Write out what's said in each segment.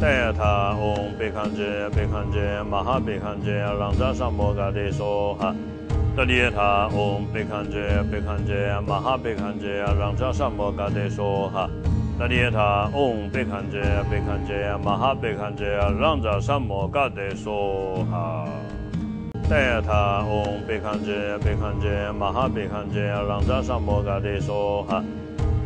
大雅他嗡贝堪杰贝堪杰玛哈贝堪杰朗扎萨摩嘎帝娑哈。达利耶他嗡贝堪杰贝堪杰玛哈贝堪杰朗扎萨摩嘎帝娑哈。达利耶他嗡贝堪杰贝堪杰玛哈贝堪杰朗扎萨摩嘎帝娑哈。大雅他嗡贝堪杰贝堪杰玛哈贝堪杰朗扎萨摩嘎帝娑哈。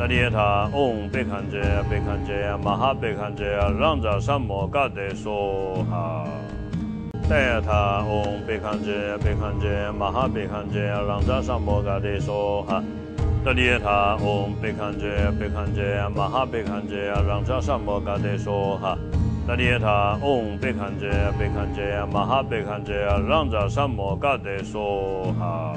达利耶他嗡贝堪杰贝堪杰玛哈贝堪杰朗扎萨摩嘎帝娑哈。大雅他嗡贝堪杰贝堪杰玛哈贝堪杰朗扎萨摩嘎帝娑哈。达利耶他嗡贝堪杰贝堪杰玛哈贝堪杰朗扎萨摩嘎帝娑哈。达利耶他嗡贝堪杰贝堪杰玛哈贝堪杰朗扎萨摩嘎帝娑哈。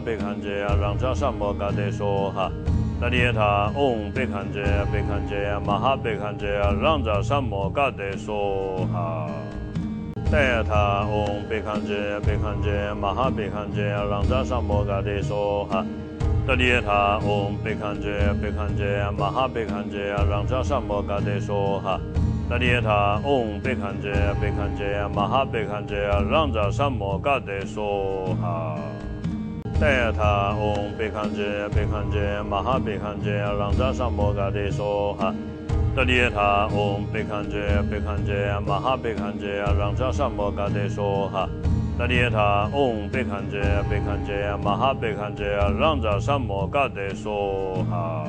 贝堪杰朗扎萨摩嘎帝娑哈。达利耶他嗡贝堪杰贝堪杰玛哈贝堪杰朗扎萨摩嘎帝娑哈。大雅他嗡贝堪杰贝堪杰玛哈贝堪杰朗扎萨摩嘎帝娑哈。达利耶他嗡贝堪杰贝堪杰玛哈贝堪杰朗扎萨摩嘎帝娑哈。达利耶他嗡贝堪杰贝堪杰玛哈贝堪杰朗扎萨摩嘎帝娑哈。大雅他嗡贝堪杰贝堪杰玛哈贝堪杰朗扎萨摩嘎帝娑哈。达利耶他嗡贝堪杰贝堪杰玛哈贝堪杰朗扎萨摩嘎帝娑哈。达利耶他嗡贝堪杰贝堪杰玛哈贝堪杰朗扎萨摩嘎帝娑哈。大雅他嗡贝堪杰贝堪杰玛哈贝堪杰朗扎萨摩嘎帝娑哈。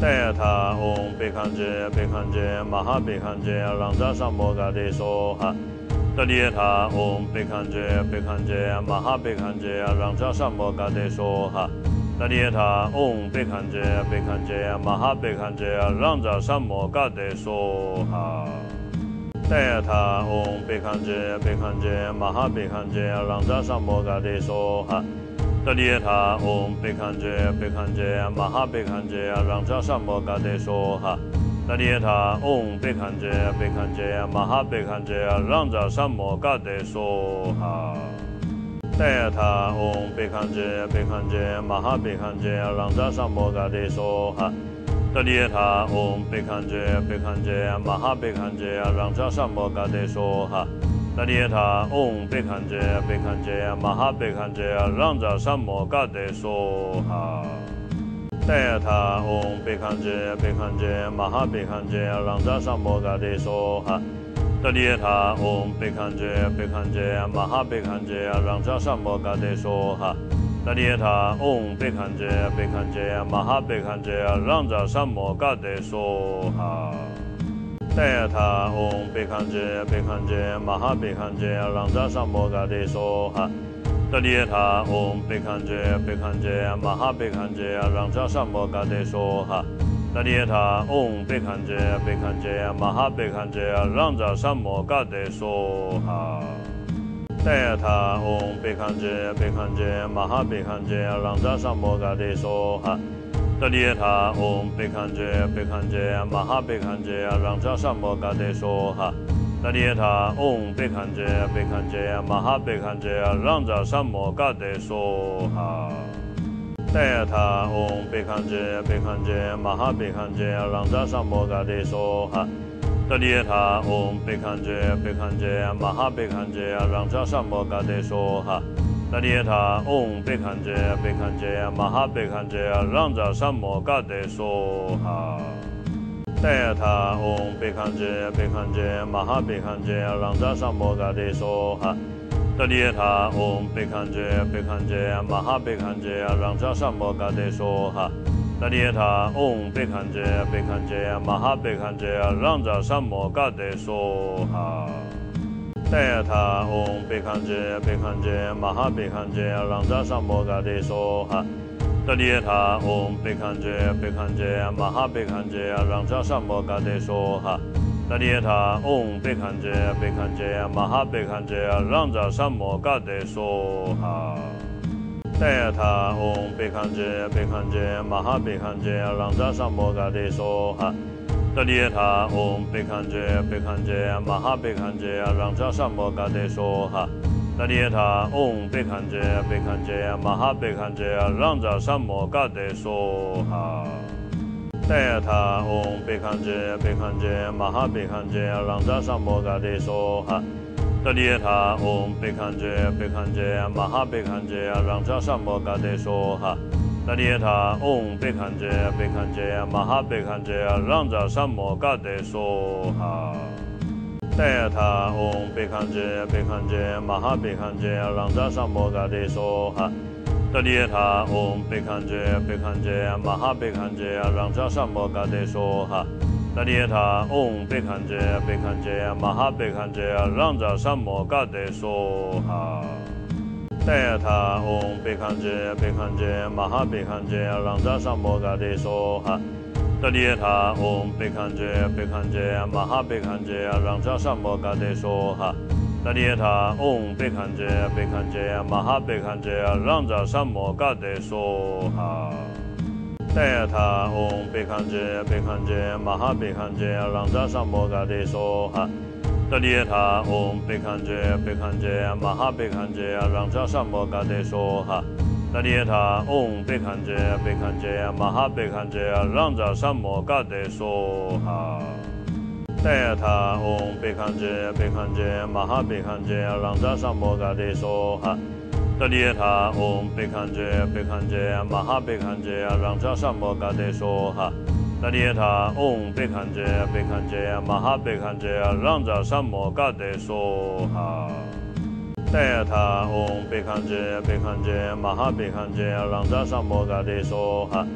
达利耶他嗡贝堪杰贝堪杰玛哈贝堪杰朗扎萨摩嘎帝娑哈。达利耶他嗡贝堪杰贝堪杰玛哈贝堪杰朗扎萨摩嘎帝娑哈。大雅他嗡贝堪杰贝堪杰玛哈贝堪杰朗扎萨摩嘎帝娑哈。达利耶他嗡贝堪杰贝堪杰玛哈贝堪杰朗扎萨摩嘎帝娑哈。达利耶他嗡贝堪杰贝堪杰玛哈贝堪杰让扎萨摩嘎德说哈。萨摩嘎帝娑哈。达利耶他嗡贝堪杰贝堪杰玛哈贝堪杰让扎萨摩嘎德说哈。达耶他嗡贝堪杰贝堪杰玛哈贝堪杰朗扎萨摩嘎帝娑哈。达利耶他嗡贝堪杰贝堪杰玛哈贝堪杰朗扎萨摩嘎帝娑哈。达利耶他嗡贝堪杰贝堪杰玛哈贝堪杰朗扎萨摩嘎帝娑哈。大雅他嗡贝堪杰贝堪杰玛哈贝堪杰朗扎萨摩嘎帝娑哈。达利耶他嗡贝堪杰贝堪杰玛哈贝堪杰朗扎萨摩嘎帝娑哈。达利耶他嗡贝堪杰贝堪杰玛哈贝堪杰朗扎萨摩嘎帝娑哈。大雅他嗡贝堪杰贝堪杰玛哈贝堪杰朗扎萨摩嘎帝娑哈。达利耶他嗡贝堪杰贝堪杰玛哈贝堪杰朗扎萨摩嘎帝娑哈。达利耶他嗡贝堪杰贝堪杰玛哈贝堪杰朗扎萨摩嘎帝娑哈。大雅他嗡贝堪杰贝堪杰玛哈贝堪杰朗扎萨摩嘎帝娑哈。达利耶他嗡贝堪杰贝堪杰玛哈贝堪杰朗扎萨摩嘎帝娑哈。达利耶他嗡贝堪杰贝堪杰玛哈贝堪杰朗扎萨摩嘎帝娑哈。大雅他嗡贝堪杰贝堪杰玛哈贝堪杰朗扎萨摩嘎帝娑哈。达利耶他嗡贝堪杰贝堪杰玛哈贝堪杰朗扎萨摩嘎帝娑哈。达利耶他嗡贝堪杰贝堪杰玛哈贝堪杰朗扎萨摩嘎帝娑哈。大雅他嗡贝堪杰贝堪杰玛哈贝堪杰朗扎萨摩嘎帝娑哈。达利耶他嗡贝堪杰贝堪杰玛哈贝堪杰朗扎萨摩嘎帝娑哈。达利耶他嗡贝堪杰贝堪杰玛哈贝堪杰朗扎萨摩嘎帝娑哈。大雅他嗡贝堪杰贝堪杰玛哈贝堪杰朗扎萨摩嘎帝娑哈。德利耶塔嗡贝堪杰贝堪杰玛哈贝堪杰让扎萨摩嘎德梭哈。德利耶塔嗡贝堪杰贝堪杰玛哈贝堪杰让扎萨摩嘎德梭哈。德利耶塔嗡贝堪杰贝堪杰玛哈贝堪杰让扎萨摩嘎德梭哈。德利耶塔嗡贝堪杰贝堪杰玛哈贝堪杰让扎萨摩嘎德说哈。那列塔嗡贝堪杰贝堪杰玛哈贝堪杰让扎萨摩嘎德说哈。那列塔嗡贝堪杰贝堪杰玛哈贝堪杰让扎萨摩嘎德说哈。那列塔嗡贝堪杰贝堪杰玛哈贝堪杰让扎萨摩嘎德说哈。那列塔嗡贝堪杰贝堪杰玛哈贝堪杰让扎萨摩嘎德梭哈。德塔嗡贝堪杰贝堪杰玛哈贝堪杰让扎萨摩嘎德梭哈。德列塔嗡贝堪杰贝堪杰玛哈贝堪杰让扎萨摩嘎德梭哈。德列塔嗡贝堪杰贝堪杰玛哈贝堪杰让扎萨摩嘎德梭哈。德塔嗡贝堪杰贝堪杰玛哈贝堪杰让扎萨摩嘎德梭哈。贝堪杰贝堪杰玛哈贝堪杰让扎萨摩嘎德梭哈。德利耶塔嗡贝堪杰贝堪杰玛哈贝堪杰让扎萨摩嘎德梭哈。德耶塔嗡贝堪杰贝堪杰玛哈贝堪杰让扎萨摩嘎德梭哈。德利耶塔嗡贝堪杰贝堪杰玛哈贝堪杰让扎萨摩嘎德梭哈。那列塔嗡贝堪杰贝堪杰玛哈贝堪杰让扎萨摩嘎德梭哈。德塔嗡贝堪杰贝堪杰玛哈贝堪杰让扎萨摩嘎德梭哈。德列塔嗡贝堪杰贝堪杰玛哈贝堪杰让扎萨摩嘎德梭哈。德列塔嗡贝堪杰贝堪杰玛哈贝堪杰让扎萨摩嘎德梭哈。德塔嗡贝堪杰贝堪杰玛哈贝堪杰让扎萨摩嘎德梭哈。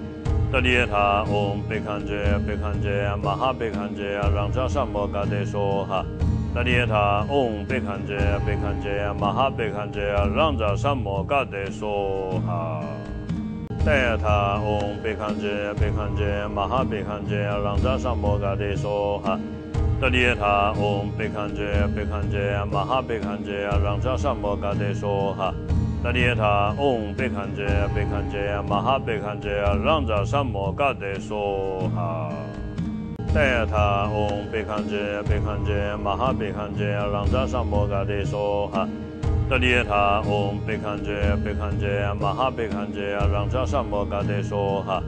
德列塔嗡贝堪杰贝堪杰玛哈贝堪杰让扎萨摩嘎德梭哈。德列塔嗡贝堪杰贝堪杰玛哈贝堪杰让扎萨摩嘎德梭哈。德塔嗡贝堪杰贝堪杰玛哈贝堪杰让扎萨摩嘎德梭哈。德利耶塔嗡贝堪杰贝堪杰玛哈贝堪杰让扎萨摩嘎德梭哈。德利耶塔嗡贝堪杰贝堪杰玛哈贝堪杰让扎萨摩嘎德梭哈。德耶塔嗡贝堪杰贝堪杰玛哈贝堪杰让扎萨摩嘎德梭哈。德利耶塔嗡贝堪杰贝堪杰玛哈贝堪杰让扎萨摩嘎德说哈。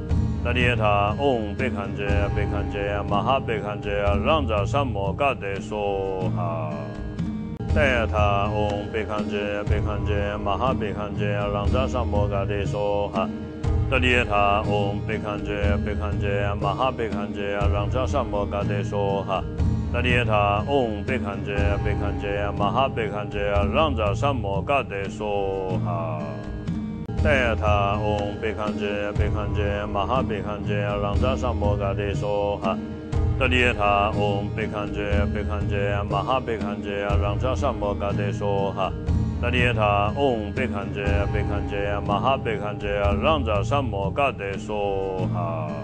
那列塔嗡贝堪杰贝堪杰玛哈贝堪杰让扎萨摩嘎德说哈。德塔嗡贝堪杰贝堪杰玛哈贝堪杰让扎萨摩嘎德说哈。德列塔嗡贝堪杰贝堪杰玛哈贝堪杰让扎萨摩嘎德说哈。德列塔嗡贝堪杰贝堪杰玛哈贝堪杰让扎萨摩嘎德梭哈。德塔嗡贝堪杰贝堪杰玛哈贝堪杰让扎萨摩嘎德梭哈。德列塔嗡贝堪杰贝堪杰玛哈贝堪杰让扎萨摩嘎德梭哈。德列塔嗡贝堪杰贝堪杰玛哈贝堪杰让扎萨摩嘎德梭哈。德塔嗡贝堪杰贝堪杰玛哈贝堪杰让扎萨摩嘎德梭哈。贝堪杰贝堪杰玛哈贝堪杰让扎萨摩嘎德梭哈。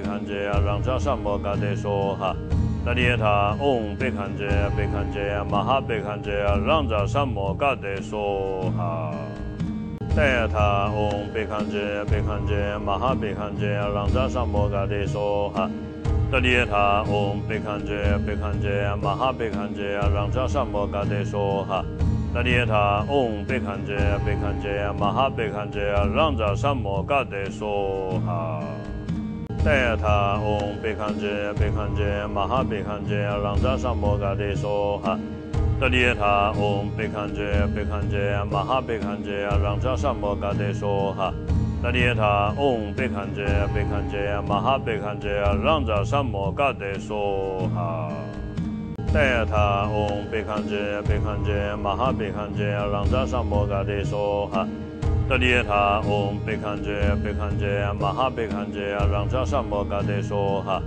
堪杰让扎萨摩嘎德梭哈。德利耶塔嗡贝堪杰贝堪杰玛哈贝堪杰让扎萨摩嘎德梭哈。那列塔嗡贝堪杰贝堪杰玛哈贝堪杰让扎萨摩嘎德梭哈。德塔嗡贝堪杰贝堪杰玛哈贝堪杰让扎萨摩嘎德梭哈。德列塔嗡贝堪杰贝堪杰玛哈贝堪杰让扎萨摩嘎德梭哈。德列塔嗡贝堪杰贝堪杰玛哈贝堪杰让扎萨摩嘎德梭哈。德塔嗡贝堪杰贝堪杰玛哈贝堪杰让扎萨摩嘎德梭哈。德利耶塔嗡贝堪杰贝堪杰玛哈贝堪杰让扎萨摩嘎德梭哈。那利他嗡贝堪杰贝堪杰玛哈贝堪杰让扎萨摩嘎德梭哈。带他嗡贝堪杰贝堪杰玛哈贝堪杰让扎萨摩嘎德梭哈。那利他嗡贝堪杰贝堪杰玛哈贝堪杰让扎萨摩嘎德梭哈。那利他嗡贝堪杰贝堪杰玛哈贝堪杰让扎萨摩嘎德梭哈。带他嗡贝堪杰贝堪杰玛哈贝堪杰让扎萨摩嘎德梭哈。得利他嗡贝堪杰贝堪杰玛哈贝堪杰让扎萨摩嘎德梭哈。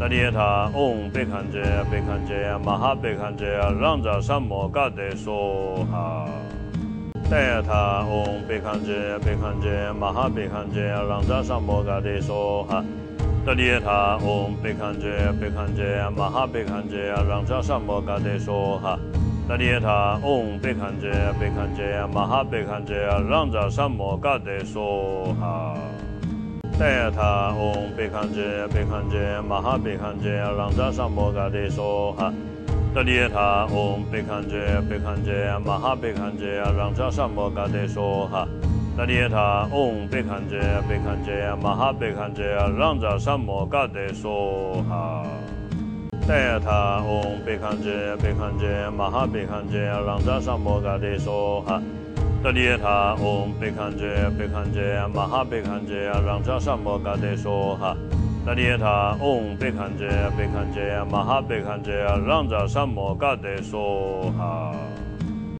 得利他嗡贝堪杰贝堪杰玛哈贝堪杰让扎萨摩嘎德梭哈。带他嗡贝堪杰贝堪杰玛哈贝堪杰让扎萨摩嘎德梭哈。得利他嗡贝堪杰贝堪杰玛哈贝堪杰让扎萨摩嘎德梭哈。得利他嗡贝堪杰贝堪杰玛哈贝堪杰让扎萨摩嘎德梭哈。带他嗡贝堪杰贝堪杰玛哈贝堪杰让扎萨摩嘎德梭哈。得利他嗡贝堪杰贝堪杰玛哈贝堪杰让扎萨摩嘎德梭哈。那利他嗡贝堪杰贝堪杰玛哈贝堪杰让扎萨摩嘎德梭哈。带他嗡贝堪杰贝堪杰玛哈贝堪杰让扎萨摩嘎德梭哈。那利他嗡贝堪杰贝堪杰玛哈贝堪杰让扎萨摩嘎德梭哈。那利他嗡贝堪杰贝堪杰玛哈贝堪杰让扎萨摩嘎德梭哈。